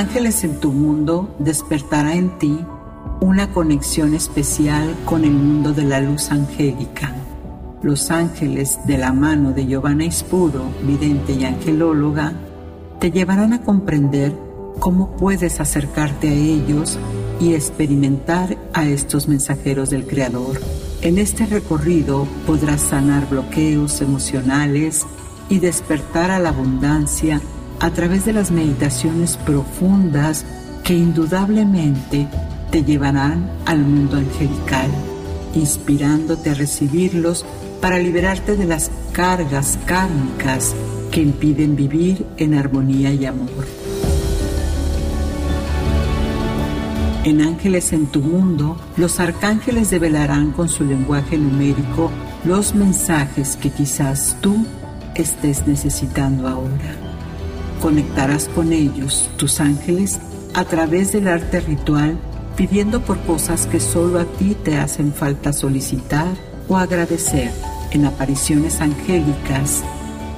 Ángeles en tu mundo despertará en ti una conexión especial con el mundo de la luz angélica. Los ángeles de la mano de Giovanna Ispuro, vidente y angelóloga, te llevarán a comprender cómo puedes acercarte a ellos y experimentar a estos mensajeros del Creador. En este recorrido podrás sanar bloqueos emocionales y despertar a la abundancia a través de las meditaciones profundas que indudablemente te llevarán al mundo angelical, inspirándote a recibirlos para liberarte de las cargas kármicas que impiden vivir en armonía y amor. En Ángeles en tu mundo, los arcángeles develarán con su lenguaje numérico los mensajes que quizás tú estés necesitando ahora. Conectarás con ellos, tus ángeles, a través del arte ritual, pidiendo por cosas que solo a ti te hacen falta solicitar o agradecer. En apariciones angélicas,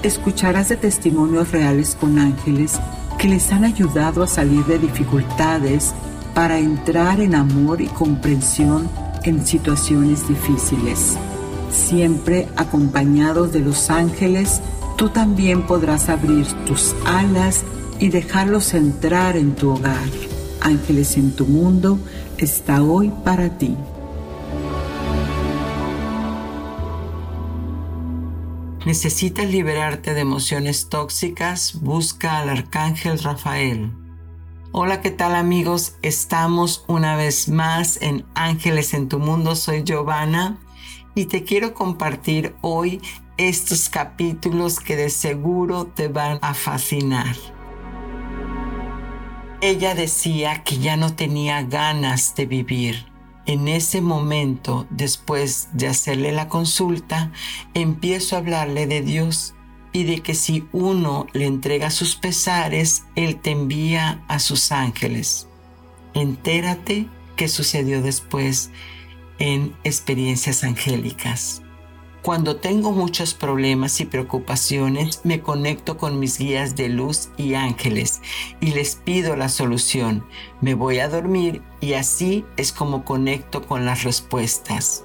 escucharás de testimonios reales con ángeles que les han ayudado a salir de dificultades para entrar en amor y comprensión en situaciones difíciles. Siempre acompañados de los ángeles, tú también podrás abrir tus alas y dejarlos entrar en tu hogar. Ángeles en tu mundo está hoy para ti. ¿Necesitas liberarte de emociones tóxicas? Busca al Arcángel Rafael Hola, ¿qué tal amigos? Estamos una vez más en Ángeles en tu Mundo. Soy Giovanna y te quiero compartir hoy estos capítulos que de seguro te van a fascinar. Ella decía que ya no tenía ganas de vivir. En ese momento, después de hacerle la consulta, empiezo a hablarle de Dios y de que si uno le entrega sus pesares, Él te envía a sus ángeles. Entérate qué sucedió después en experiencias angélicas. Cuando tengo muchos problemas y preocupaciones, me conecto con mis guías de luz y ángeles y les pido la solución. Me voy a dormir y así es como conecto con las respuestas.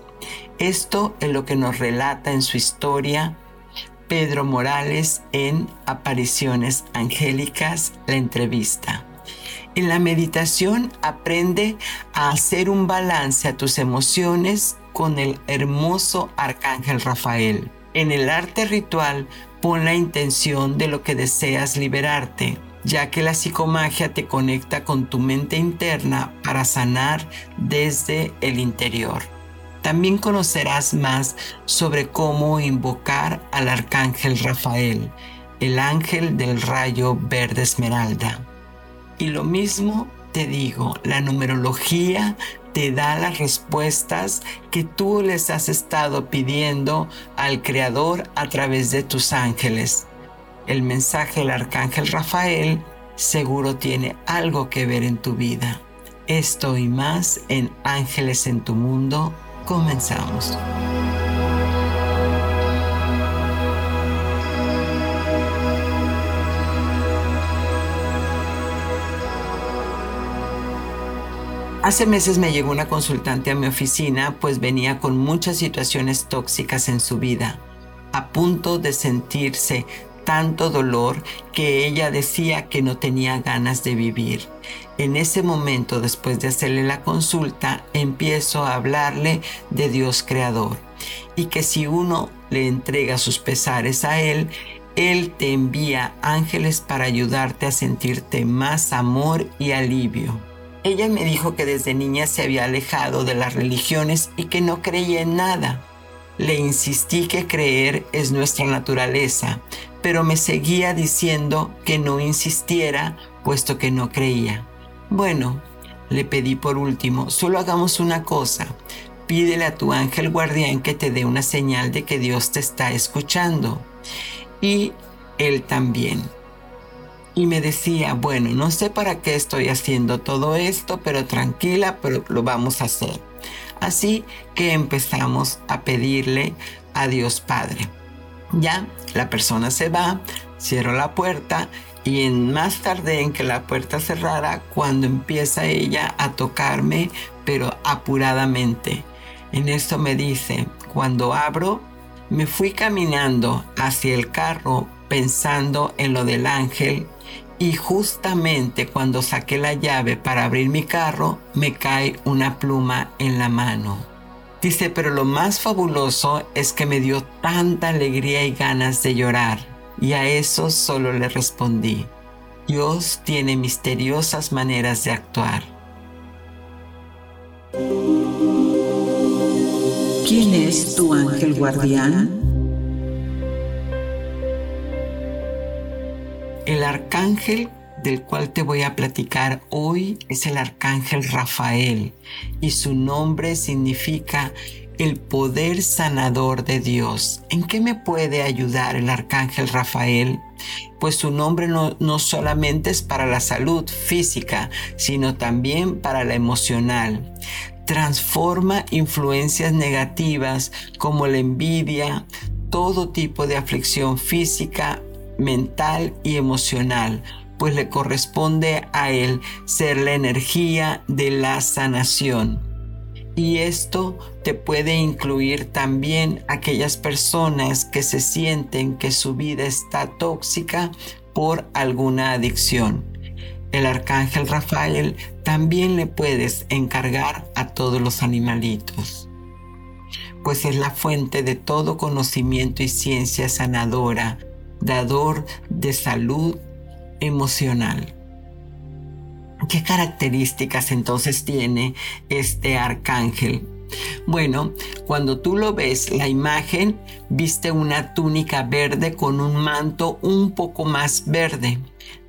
Esto es lo que nos relata en su historia Pedro Morales en Apariciones Angélicas, la entrevista. En la meditación aprende a hacer un balance a tus emociones con el hermoso Arcángel Rafael. En el arte ritual pon la intención de lo que deseas liberarte, ya que la psicomagia te conecta con tu mente interna para sanar desde el interior. También conocerás más sobre cómo invocar al arcángel Rafael, el ángel del rayo verde esmeralda. Y lo mismo te digo, la numerología te da las respuestas que tú les has estado pidiendo al Creador a través de tus ángeles. El mensaje del arcángel Rafael seguro tiene algo que ver en tu vida. Esto y más en Ángeles en tu Mundo Comenzamos. Hace meses me llegó una consultante a mi oficina, pues venía con muchas situaciones tóxicas en su vida, a punto de sentirse tanto dolor que ella decía que no tenía ganas de vivir. En ese momento, después de hacerle la consulta, empiezo a hablarle de Dios Creador y que si uno le entrega sus pesares a Él, Él te envía ángeles para ayudarte a sentirte más amor y alivio. Ella me dijo que desde niña se había alejado de las religiones y que no creía en nada. Le insistí que creer es nuestra naturaleza, pero me seguía diciendo que no insistiera puesto que no creía. Bueno, le pedí por último, solo hagamos una cosa. Pídele a tu ángel guardián que te dé una señal de que Dios te está escuchando. Y él también. Y me decía, bueno, no sé para qué estoy haciendo todo esto, pero tranquila, pero lo vamos a hacer. Así que empezamos a pedirle a Dios Padre. Ya la persona se va, Cierro la puerta y en más tarde en que la puerta cerrara cuando empieza ella a tocarme, pero apuradamente. En esto me dice, cuando abro, me fui caminando hacia el carro pensando en lo del ángel y justamente cuando saqué la llave para abrir mi carro me cae una pluma en la mano. Dice, pero lo más fabuloso es que me dio tanta alegría y ganas de llorar. Y a eso solo le respondí, Dios tiene misteriosas maneras de actuar. ¿Quién es tu ángel guardián? El arcángel del cual te voy a platicar hoy es el arcángel Rafael y su nombre significa el poder sanador de Dios. ¿En qué me puede ayudar el arcángel Rafael? Pues su nombre no, no, solamente es para la salud física, sino también para la emocional. Transforma influencias negativas como la envidia, todo tipo de aflicción física, mental y emocional, pues le corresponde a él ser la energía de la sanación. Y esto te puede incluir también aquellas personas que se sienten que su vida está tóxica por alguna adicción. El arcángel Rafael también le puedes encargar a todos los animalitos, pues es la fuente de todo conocimiento y ciencia sanadora dador de salud emocional. ¿Qué características entonces tiene este arcángel? Bueno, cuando tú lo ves, la imagen viste una túnica verde con un manto un poco más verde.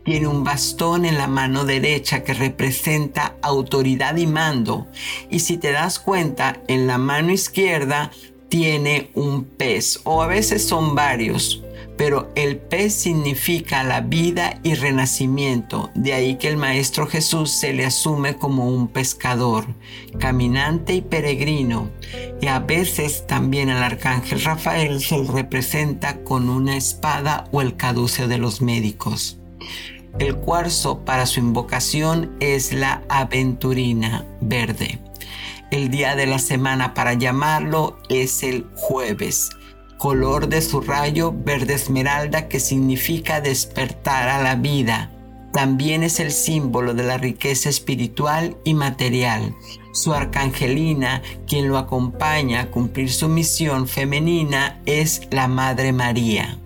Tiene un bastón en la mano derecha que representa autoridad y mando. Y si te das cuenta, en la mano izquierda tiene un pez o a veces son varios pero el pez significa la vida y renacimiento, de ahí que el Maestro Jesús se le asume como un pescador, caminante y peregrino, y a veces también al Arcángel Rafael se le representa con una espada o el caduceo de los médicos. El cuarzo para su invocación es la aventurina verde. El día de la semana para llamarlo es el jueves color de su rayo verde esmeralda que significa despertar a la vida. También es el símbolo de la riqueza espiritual y material. Su arcangelina, quien lo acompaña a cumplir su misión femenina, es la Madre María.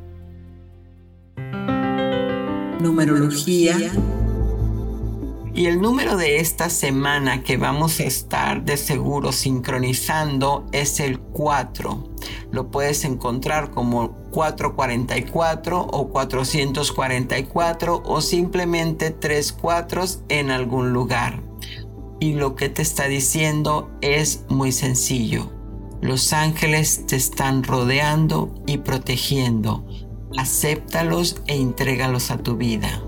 Numerología y el número de esta semana que vamos a estar de seguro sincronizando es el 4. Lo puedes encontrar como 444 o 444 o simplemente 3 cuatros en algún lugar. Y lo que te está diciendo es muy sencillo. Los ángeles te están rodeando y protegiendo. Acéptalos e entrégalos a tu vida.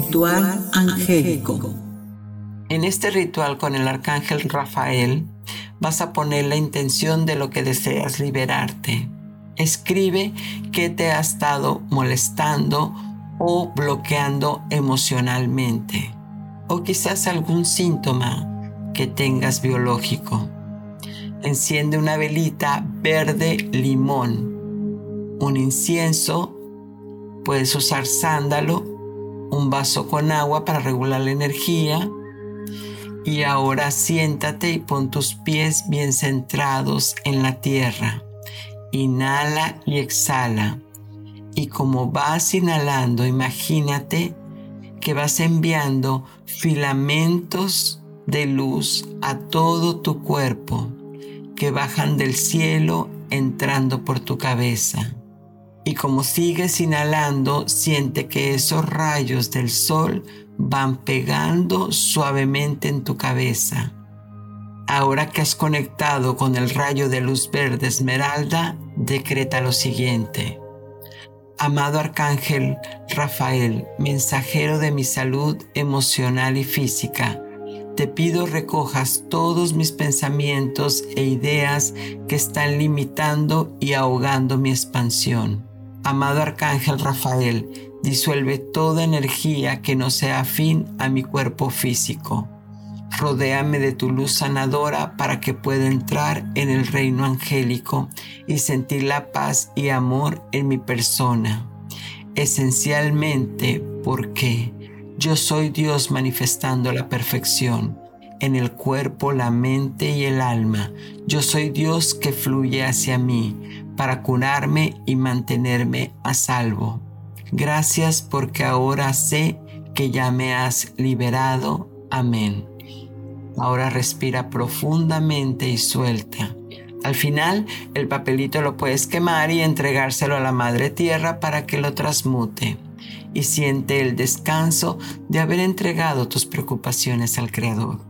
Ritual angélico. En este ritual con el arcángel Rafael vas a poner la intención de lo que deseas liberarte. Escribe qué te ha estado molestando o bloqueando emocionalmente o quizás algún síntoma que tengas biológico. Enciende una velita verde limón, un incienso, puedes usar sándalo un vaso con agua para regular la energía. Y ahora siéntate y pon tus pies bien centrados en la tierra. Inhala y exhala. Y como vas inhalando, imagínate que vas enviando filamentos de luz a todo tu cuerpo que bajan del cielo entrando por tu cabeza. Y como sigues inhalando, siente que esos rayos del sol van pegando suavemente en tu cabeza. Ahora que has conectado con el rayo de luz verde esmeralda, decreta lo siguiente. Amado Arcángel Rafael, mensajero de mi salud emocional y física, te pido recojas todos mis pensamientos e ideas que están limitando y ahogando mi expansión. Amado Arcángel Rafael, disuelve toda energía que no sea afín a mi cuerpo físico. Rodéame de tu luz sanadora para que pueda entrar en el reino angélico y sentir la paz y amor en mi persona. Esencialmente porque yo soy Dios manifestando la perfección en el cuerpo, la mente y el alma. Yo soy Dios que fluye hacia mí para curarme y mantenerme a salvo. Gracias porque ahora sé que ya me has liberado. Amén. Ahora respira profundamente y suelta. Al final, el papelito lo puedes quemar y entregárselo a la Madre Tierra para que lo transmute. Y siente el descanso de haber entregado tus preocupaciones al Creador.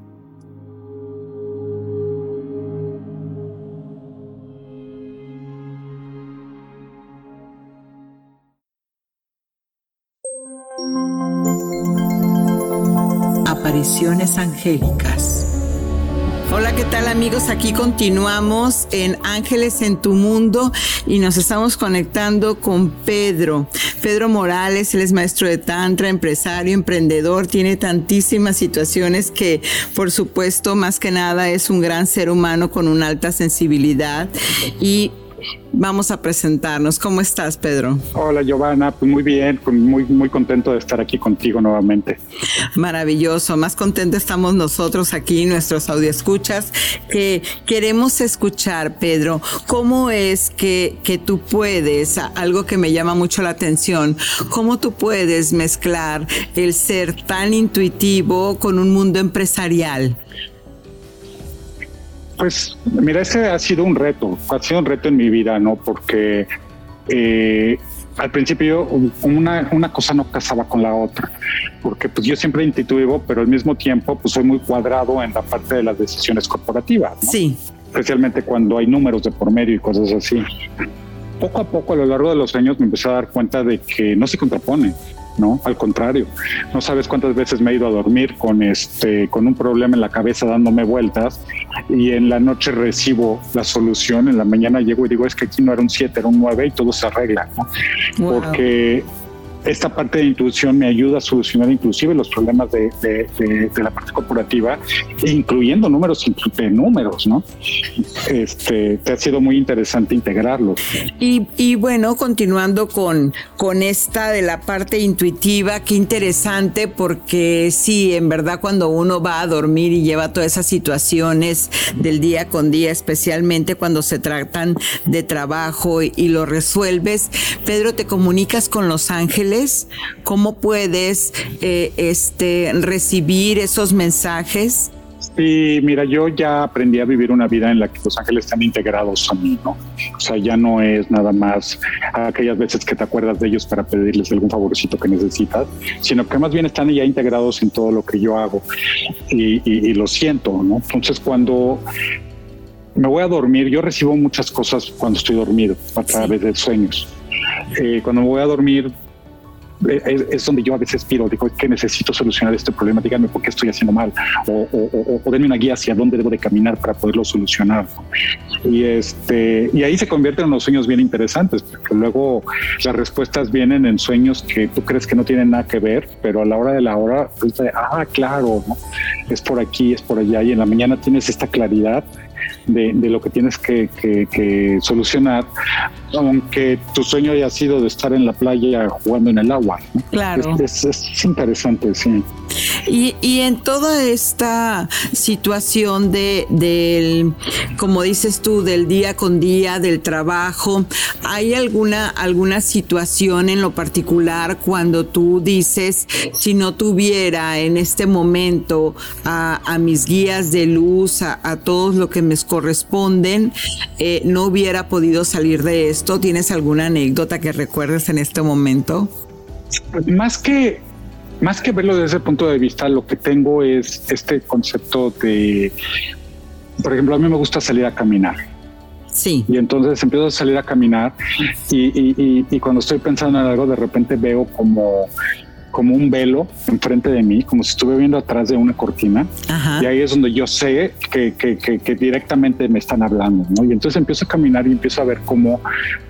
Apariciones angélicas. Hola, ¿qué tal amigos? Aquí continuamos en Ángeles en tu Mundo y nos estamos conectando con Pedro. Pedro Morales, él es maestro de Tantra, empresario, emprendedor, tiene tantísimas situaciones que por supuesto más que nada es un gran ser humano con una alta sensibilidad y Vamos a presentarnos. ¿Cómo estás, Pedro? Hola, Giovanna. Pues muy bien, muy, muy contento de estar aquí contigo nuevamente. Maravilloso. Más contento estamos nosotros aquí, nuestros escuchas que queremos escuchar, Pedro. ¿Cómo es que, que tú puedes, algo que me llama mucho la atención, cómo tú puedes mezclar el ser tan intuitivo con un mundo empresarial? Pues mira, ese ha sido un reto, ha sido un reto en mi vida, ¿no? Porque eh, al principio una, una, cosa no casaba con la otra, porque pues yo siempre intuitivo, pero al mismo tiempo pues soy muy cuadrado en la parte de las decisiones corporativas. Sí. Especialmente cuando hay números de por medio y cosas así. Poco a poco a lo largo de los años me empecé a dar cuenta de que no se contrapone. ¿No? Al contrario, no sabes cuántas veces me he ido a dormir con este, con un problema en la cabeza dándome vueltas y en la noche recibo la solución, en la mañana llego y digo, es que aquí no era un 7, era un 9 y todo se arregla, ¿no? Porque esta parte de intuición me ayuda a solucionar inclusive los problemas de, la parte corporativa, incluyendo números de números, ¿no? Este, te ha sido muy interesante integrarlo. Y, bueno, continuando con, con esta de la parte intuitiva, qué interesante, porque sí, en verdad cuando uno va a dormir y lleva todas esas situaciones del día con día, especialmente cuando se tratan de trabajo y, y lo resuelves, Pedro, te comunicas con los ángeles ¿Cómo puedes eh, este, recibir esos mensajes? Sí, mira, yo ya aprendí a vivir una vida en la que los ángeles están integrados a mí, ¿no? O sea, ya no es nada más aquellas veces que te acuerdas de ellos para pedirles algún favorcito que necesitas, sino que más bien están ya integrados en todo lo que yo hago y, y lo siento, ¿no? Entonces, cuando me voy a dormir, yo recibo muchas cosas cuando estoy dormido a través de sueños. Eh, cuando me voy a dormir, es, donde yo a veces pido, digo, que necesito solucionar este problema, díganme por qué estoy haciendo mal, o, o, denme una guía hacia dónde debo de caminar para poderlo solucionar. Y, este, y ahí se convierten en unos sueños bien interesantes, porque luego las respuestas vienen en sueños que tú crees que no tienen nada que ver, pero a la hora de la hora, pues, ah, claro, es por aquí, es por allá, y en la mañana tienes esta claridad de, lo que tienes que, solucionar, aunque tu sueño haya sido de estar en la playa jugando en el agua. Claro. Es, interesante, sí. Y, y, en toda esta situación de del, como dices tú, del día con día, del trabajo, ¿hay alguna, alguna situación en lo particular cuando tú dices, si no tuviera en este momento a, a mis guías de luz, a, a todos lo que me corresponden, eh, no hubiera podido salir de esto? ¿Tienes alguna anécdota que recuerdes en este momento? Más que, más que verlo desde ese punto de vista, lo que tengo es este concepto de, por ejemplo, a mí me gusta salir a caminar. Sí. Y entonces empiezo a salir a caminar y, y, y, cuando estoy pensando en algo, de repente veo como como un velo enfrente de mí, como si estuviera viendo atrás de una cortina. Y ahí es donde yo sé que, que, directamente me están hablando, ¿no? Y entonces empiezo a caminar y empiezo a ver cómo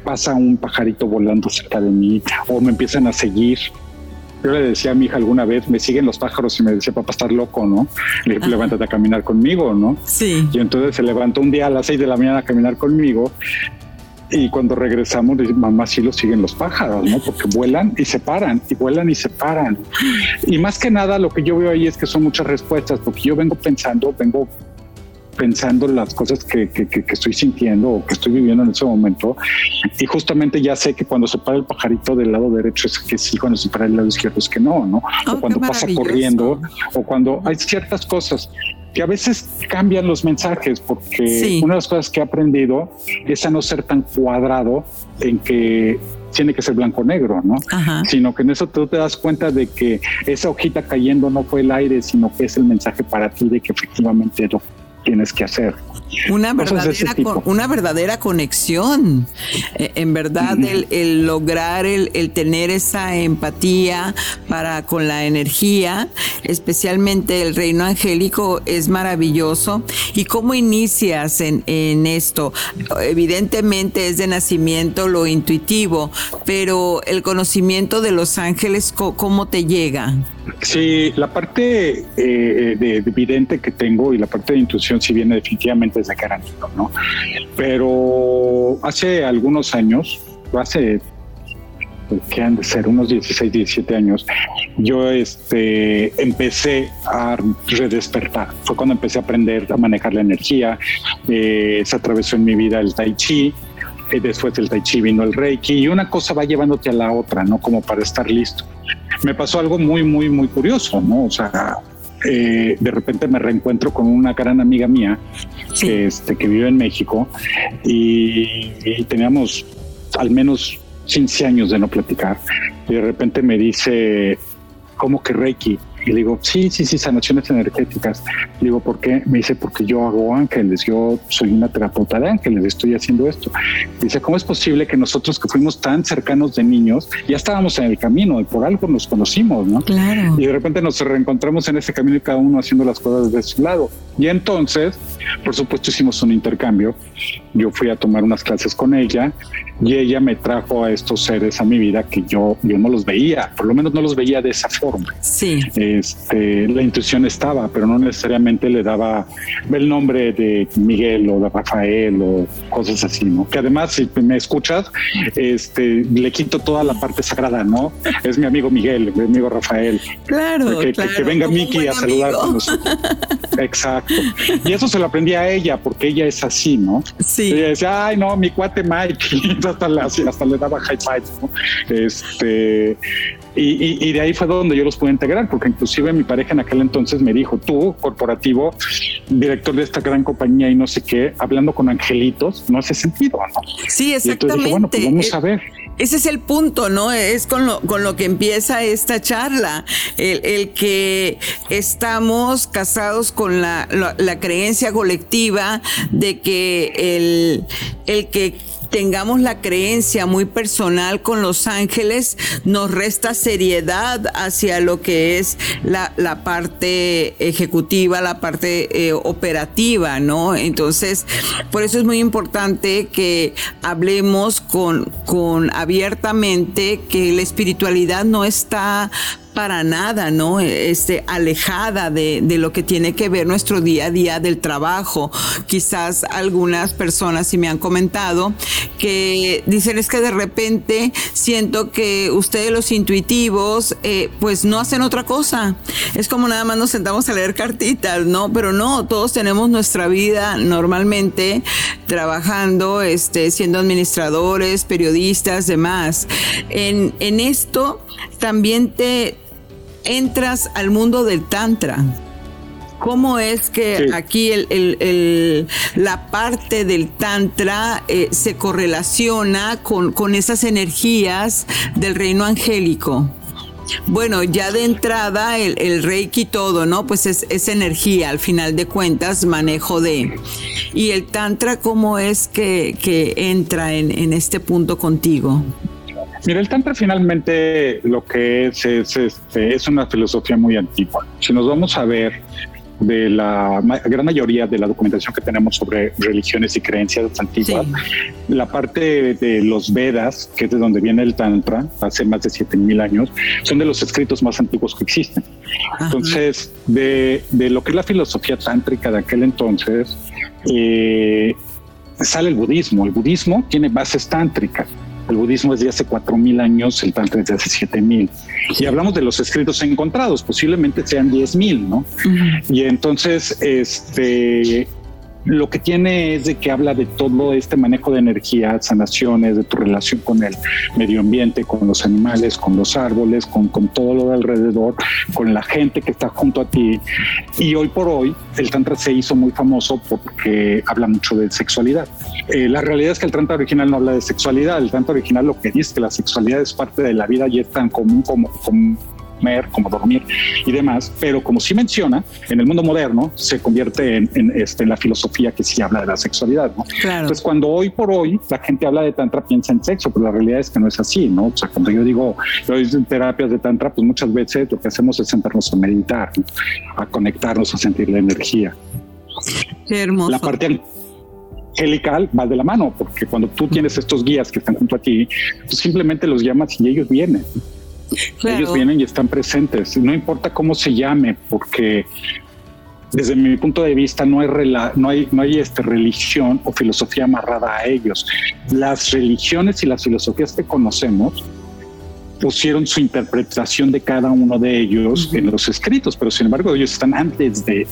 pasa un pajarito volando cerca de mí o me empiezan a seguir yo le decía a mi hija alguna vez, me siguen los pájaros y me decía, papá, estás loco, ¿no? Le dije, levántate a caminar conmigo, ¿no? Sí. Y entonces se levantó un día a las seis de la mañana a caminar conmigo y cuando regresamos, mamá, sí lo siguen los pájaros, ¿no? Porque vuelan y se paran, y vuelan y se paran. Y más que nada, lo que yo veo ahí es que son muchas respuestas, porque yo vengo pensando, vengo pensando las cosas que, que, estoy sintiendo o que estoy viviendo en ese momento. Y justamente ya sé que cuando se para el pajarito del lado derecho es que sí, cuando se para el lado izquierdo es que no, ¿no? o oh, cuando pasa corriendo, o cuando hay ciertas cosas que a veces cambian los mensajes, porque una de las cosas que he aprendido es a no ser tan cuadrado en que tiene que ser blanco negro, ¿no? Sino que en eso tú te das cuenta de que esa hojita cayendo no fue el aire, sino que es el mensaje para ti de que efectivamente lo tienes que hacer. Una verdadera, una verdadera conexión. Eh, en verdad, el, lograr el, tener esa empatía para con la energía, especialmente el reino angélico, es maravilloso. ¿Y cómo inicias en, en esto? Evidentemente es de nacimiento lo intuitivo, pero el conocimiento de los ángeles, ¿cómo te llega? Sí, la parte eh, de, evidente que tengo y la parte de intuición si viene definitivamente desde niño, ¿no? Pero hace algunos años, hace que han de ser unos 16, 17 años, yo este, empecé a redespertar. Fue cuando empecé a aprender a manejar la energía. Eh, se atravesó en mi vida el tai chi. Y después del tai chi vino el reiki y una cosa va llevándote a la otra, ¿no? Como para estar listo me pasó algo muy, muy, muy curioso, ¿no? O sea, eh, de repente me reencuentro con una gran amiga mía que, este, que vive en México y, teníamos al menos 15 años de no platicar. Y de repente me dice, ¿cómo que Reiki? Y le digo, sí, sí, sí, sanaciones energéticas. Le digo, ¿por qué? Me dice, porque yo hago ángeles, yo soy una terapeuta de ángeles, estoy haciendo esto. Dice, ¿cómo es posible que nosotros que fuimos tan cercanos de niños, ya estábamos en el camino y por algo nos conocimos, ¿no? Claro. Y de repente nos reencontramos en ese camino y cada uno haciendo las cosas de su lado. Y entonces, por supuesto, hicimos un intercambio. Yo fui a tomar unas clases con ella y ella me trajo a estos seres a mi vida que yo, yo no los veía, por lo menos no los veía de esa forma. Sí. Este, la intuición estaba, pero no necesariamente le daba el nombre de Miguel o de Rafael o cosas así, ¿no? Que además, si me escuchas, este, le quito toda la parte sagrada, ¿no? Es mi amigo Miguel, mi amigo Rafael. Claro, que, claro, que, venga Miki a saludarnos. Exacto. Y eso se lo aprendí a ella, porque ella es así, ¿no? Sí. ella decía, ay, no, mi cuate Mike, hasta, le, hasta le daba high five, ¿no? Este, y, de ahí fue donde yo los pude integrar, porque inclusive mi pareja en aquel entonces me dijo, tú, corporativo, director de esta gran compañía y no sé qué, hablando con angelitos, no hace sentido, ¿no? Sí, exactamente. bueno, pues vamos a ver. Ese es el punto, ¿no? Es con lo, con lo que empieza esta charla, el, que estamos casados con la, la, creencia colectiva de que el, el que tengamos la creencia muy personal con los ángeles, nos resta seriedad hacia lo que es la, parte ejecutiva, la parte eh, operativa, ¿no? Entonces, por eso es muy importante que hablemos con, con abiertamente que la espiritualidad no está para nada, ¿no? Este, alejada de, de, lo que tiene que ver nuestro día a día del trabajo. Quizás algunas personas sí me han comentado que dicen es que de repente siento que ustedes los intuitivos eh, pues no hacen otra cosa. Es como nada más nos sentamos a leer cartitas, ¿no? Pero no, todos tenemos nuestra vida normalmente trabajando, este, siendo administradores, periodistas, demás. En, en esto también te, entras al mundo del Tantra. ¿Cómo es que aquí la parte del Tantra eh, se correlaciona con, con esas energías del reino angélico? Bueno, ya de entrada el, el, reiki todo, ¿no? Pues es, es, energía, al final de cuentas, manejo de. ¿Y el tantra cómo es que, que entra en, en, este punto contigo? Mira, el Tantra finalmente lo que es es, este, es una filosofía muy antigua. Si nos vamos a ver de la gran mayoría de la documentación que tenemos sobre religiones y creencias antiguas, la parte de los Vedas, que es de donde viene el Tantra, hace más de 7000 años, son de los escritos más antiguos que existen. Entonces, de, de, lo que es la filosofía tántrica de aquel entonces, eh, sale el budismo. El budismo tiene bases tántricas. El budismo es de hace 4.000 años, el tantra es de hace 7.000. Y hablamos de los escritos encontrados, posiblemente sean 10.000, ¿no? Y entonces, este, lo que tiene es de que habla de todo este manejo de energía, sanaciones, de tu relación con el medio ambiente, con los animales, con los árboles, con, con todo lo de alrededor, con la gente que está junto a ti. Y hoy por hoy el Tantra se hizo muy famoso porque habla mucho de sexualidad. Eh, la realidad es que el Tantra original no habla de sexualidad. El Tantra original lo que dice es que la sexualidad es parte de la vida y es tan común como, como comer, como dormir y demás, pero como sí menciona, en el mundo moderno se convierte en, este, en la filosofía que sí habla de la sexualidad. ¿no? Entonces, cuando hoy por hoy la gente habla de tantra, piensa en sexo, pero la realidad es que no es así, ¿no? O sea, cuando yo digo, yo en terapias de tantra, pues muchas veces lo que hacemos es sentarnos a meditar, a conectarnos, a sentir la energía. Qué hermoso. La parte angelical va de la mano, porque cuando tú tienes estos guías que están junto a ti, tú simplemente los llamas y ellos vienen. Ellos vienen y están presentes, no importa cómo se llame, porque desde mi punto de vista no hay, no hay, no hay este, religión o filosofía amarrada a ellos. Las religiones y las filosofías que conocemos pusieron su interpretación de cada uno de ellos en los escritos, pero sin embargo ellos están antes de,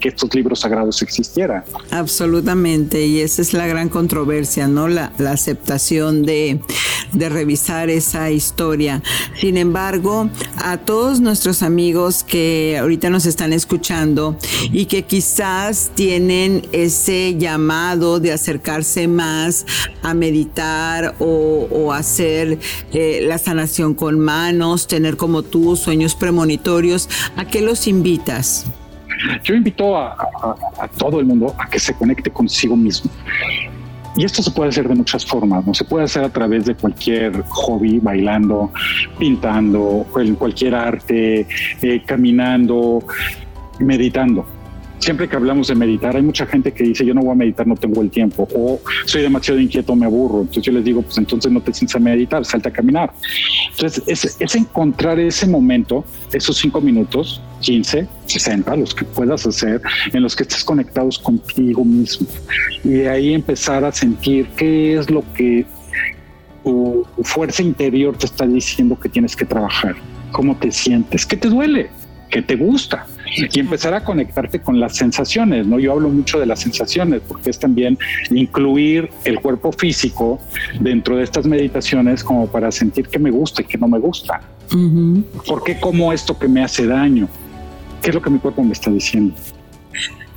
que estos libros sagrados existieran. Absolutamente, y esa es la gran controversia, ¿no? La, la aceptación de, de revisar esa historia. Sin embargo, a todos nuestros amigos que ahorita nos están escuchando y que quizás tienen ese llamado de acercarse más a meditar o, hacer eh, la sanación con manos, tener como tú sueños premonitorios, ¿a qué los invitas? Yo invito a, todo el mundo a que se conecte consigo mismo. Y esto se puede hacer de muchas formas, ¿no? Se puede hacer a través de cualquier hobby, bailando, pintando, cualquier arte, eh, caminando, meditando siempre que hablamos de meditar, hay mucha gente que dice, yo no voy a meditar, no tengo el tiempo, o soy demasiado inquieto, me aburro. Entonces yo les digo, pues entonces no te sientes a meditar, salta a caminar. Entonces es, encontrar ese momento, esos cinco minutos, 15, 60, los que puedas hacer, en los que estés conectados contigo mismo. Y de ahí empezar a sentir qué es lo que tu fuerza interior te está diciendo que tienes que trabajar, cómo te sientes, qué te duele, qué te gusta y empezar a conectarte con las sensaciones, ¿no? Yo hablo mucho de las sensaciones porque es también incluir el cuerpo físico dentro de estas meditaciones como para sentir que me gusta y que no me gusta. ¿Por qué como esto que me hace daño? ¿Qué es lo que mi cuerpo me está diciendo?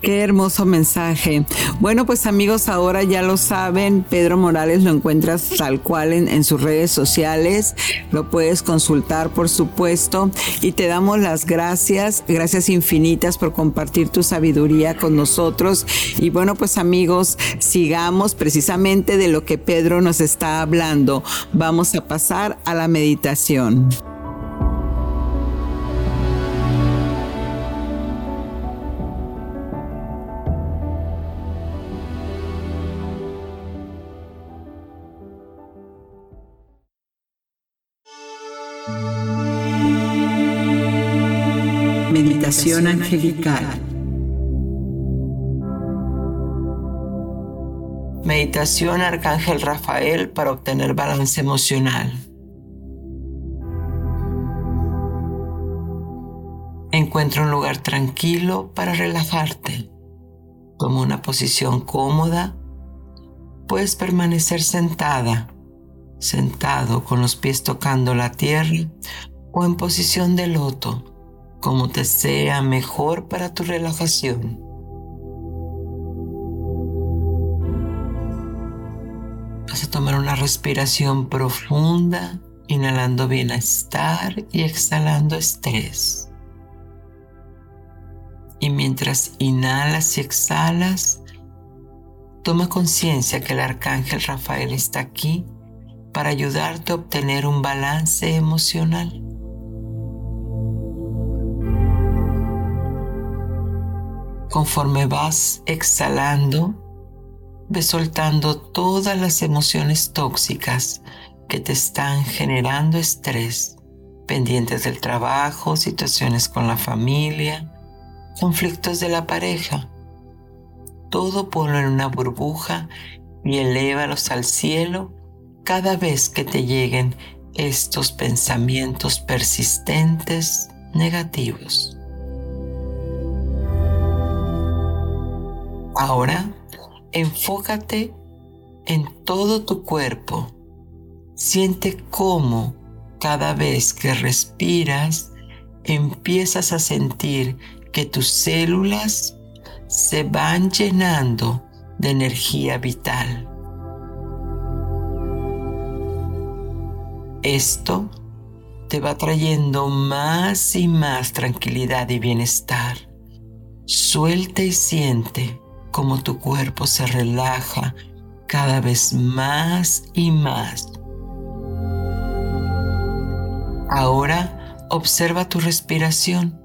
Qué hermoso mensaje. Bueno, pues amigos, ahora ya lo saben, Pedro Morales lo encuentras tal cual en, sus redes sociales, lo puedes consultar por supuesto y te damos las gracias, gracias infinitas por compartir tu sabiduría con nosotros y bueno, pues amigos, sigamos precisamente de lo que Pedro nos está hablando. Vamos a pasar a la meditación. Angelical. Meditación Arcángel Rafael para obtener balance emocional. Encuentra un lugar tranquilo para relajarte. Toma una posición cómoda. Puedes permanecer sentada, sentado con los pies tocando la tierra o en posición de loto como te sea mejor para tu relajación. Vas a tomar una respiración profunda, inhalando bienestar y exhalando estrés. Y mientras inhalas y exhalas, toma conciencia que el arcángel Rafael está aquí para ayudarte a obtener un balance emocional. Conforme vas exhalando, ves soltando todas las emociones tóxicas que te están generando estrés, pendientes del trabajo, situaciones con la familia, conflictos de la pareja. Todo ponlo en una burbuja y elévalos al cielo cada vez que te lleguen estos pensamientos persistentes negativos. Ahora enfócate en todo tu cuerpo. Siente cómo cada vez que respiras empiezas a sentir que tus células se van llenando de energía vital. Esto te va trayendo más y más tranquilidad y bienestar. Suelta y siente cómo tu cuerpo se relaja cada vez más y más. Ahora observa tu respiración.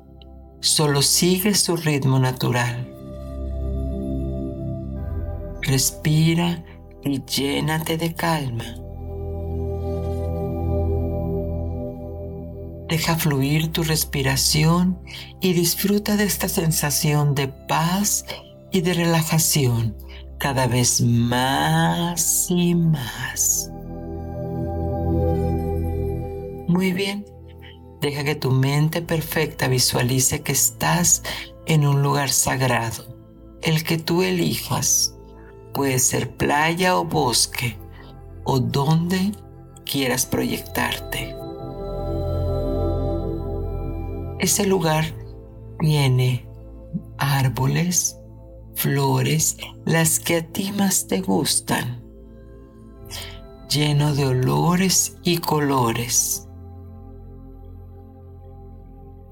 Solo sigue su ritmo natural. Respira y llénate de calma. Deja fluir tu respiración y disfruta de esta sensación de paz y de relajación cada vez más y más. Muy bien, deja que tu mente perfecta visualice que estás en un lugar sagrado, el que tú elijas. Puede ser playa o bosque, o donde quieras proyectarte. Ese lugar tiene árboles, flores, las que a ti más te gustan, lleno de olores y colores.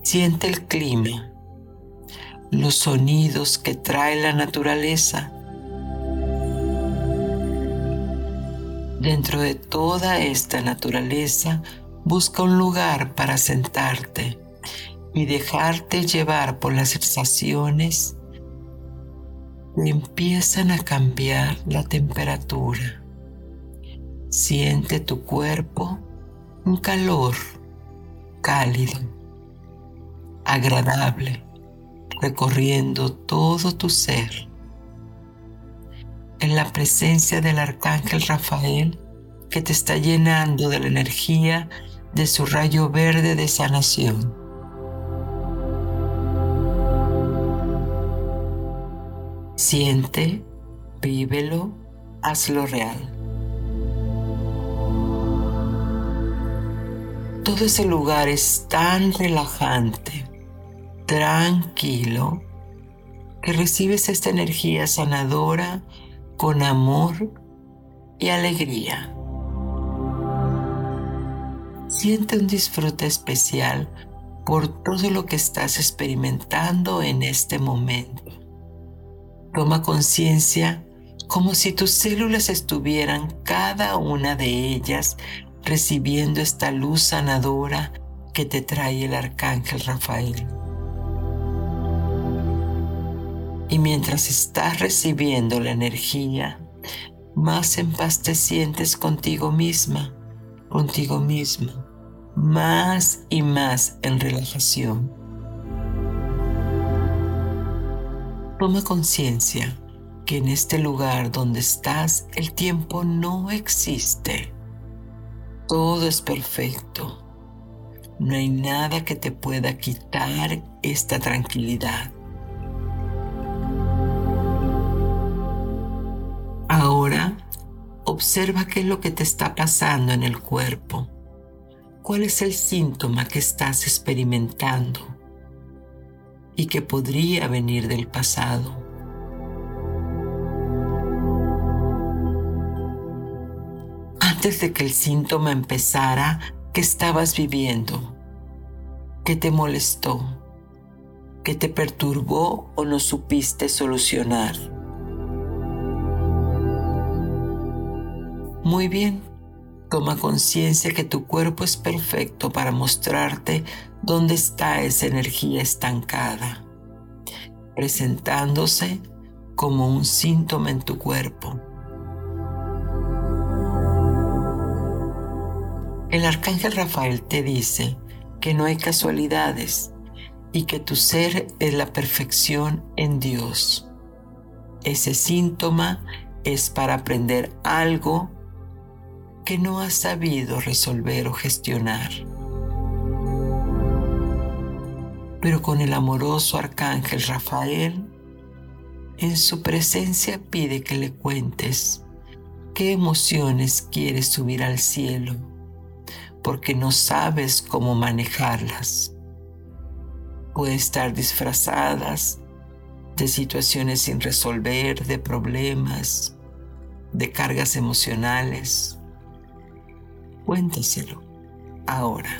Siente el clima, los sonidos que trae la naturaleza. Dentro de toda esta naturaleza, busca un lugar para sentarte y dejarte llevar por las sensaciones empiezan a cambiar la temperatura. Siente tu cuerpo un calor cálido, agradable, recorriendo todo tu ser. En la presencia del arcángel Rafael que te está llenando de la energía de su rayo verde de sanación Siente, vívelo, hazlo real. Todo ese lugar es tan relajante, tranquilo, que recibes esta energía sanadora con amor y alegría. Siente un disfrute especial por todo lo que estás experimentando en este momento. Toma conciencia como si tus células estuvieran cada una de ellas recibiendo esta luz sanadora que te trae el arcángel Rafael. Y mientras estás recibiendo la energía, más en paz te sientes contigo misma, contigo mismo, más y más en relajación. Toma conciencia que en este lugar donde estás el tiempo no existe. Todo es perfecto. No hay nada que te pueda quitar esta tranquilidad. Ahora, observa qué es lo que te está pasando en el cuerpo. ¿Cuál es el síntoma que estás experimentando? Y que podría venir del pasado. Antes de que el síntoma empezara, ¿qué estabas viviendo? ¿Qué te molestó? ¿Qué te perturbó o no supiste solucionar? Muy bien, Toma conciencia que tu cuerpo es perfecto para mostrarte dónde está esa energía estancada, presentándose como un síntoma en tu cuerpo. El arcángel Rafael te dice que no hay casualidades y que tu ser es la perfección en Dios. Ese síntoma es para aprender algo que no has sabido resolver o gestionar. Pero con el amoroso arcángel Rafael, en su presencia pide que le cuentes qué emociones quieres subir al cielo, porque no sabes cómo manejarlas. Puede estar disfrazadas de situaciones sin resolver, de problemas, de cargas emocionales Cuéntaselo ahora.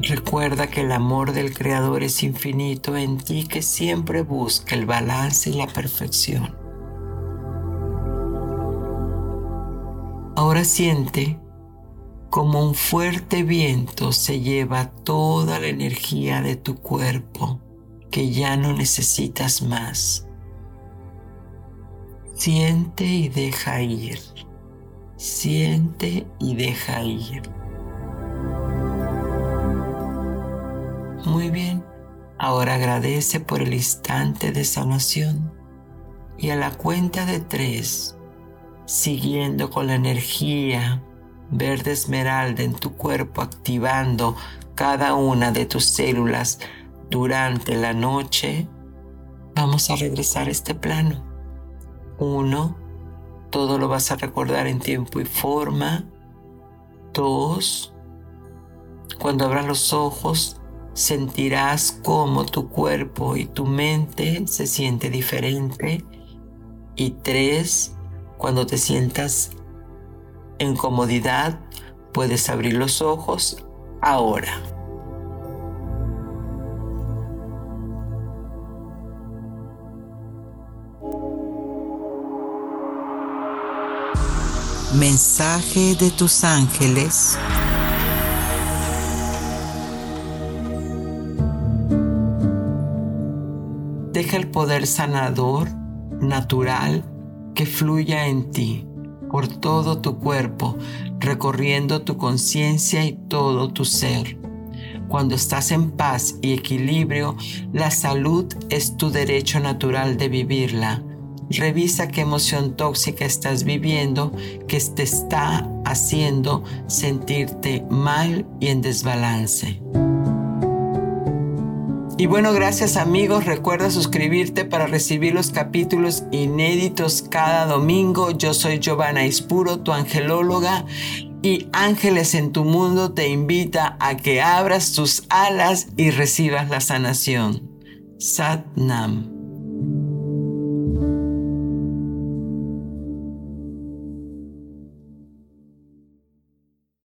Recuerda que el amor del Creador es infinito en ti que siempre busca el balance y la perfección. Ahora siente como un fuerte viento se lleva toda la energía de tu cuerpo que ya no necesitas más. Siente y deja ir. Siente y deja ir. Muy bien. Ahora agradece por el instante de sanación y a la cuenta de tres, siguiendo con la energía verde esmeralda en tu cuerpo, activando cada una de tus células durante la noche, vamos a regresar a este plano. Uno, todo lo vas a recordar en tiempo y forma. Dos, cuando abras los ojos, sentirás cómo tu cuerpo y tu mente se siente diferente. Y tres, cuando te sientas en comodidad, puedes abrir los ojos ahora. Mensaje de tus ángeles. Deja el poder sanador, natural, que fluya en ti, por todo tu cuerpo, recorriendo tu conciencia y todo tu ser. Cuando estás en paz y equilibrio, la salud es tu derecho natural de vivirla Revisa qué emoción tóxica estás viviendo que te está haciendo sentirte mal y en desbalance. Y bueno, gracias amigos. Recuerda suscribirte para recibir los capítulos inéditos cada domingo. Yo soy Giovanna Ispuro, tu angelóloga. Y Ángeles en tu mundo te invita a que abras tus alas y recibas la sanación. Sat Nam.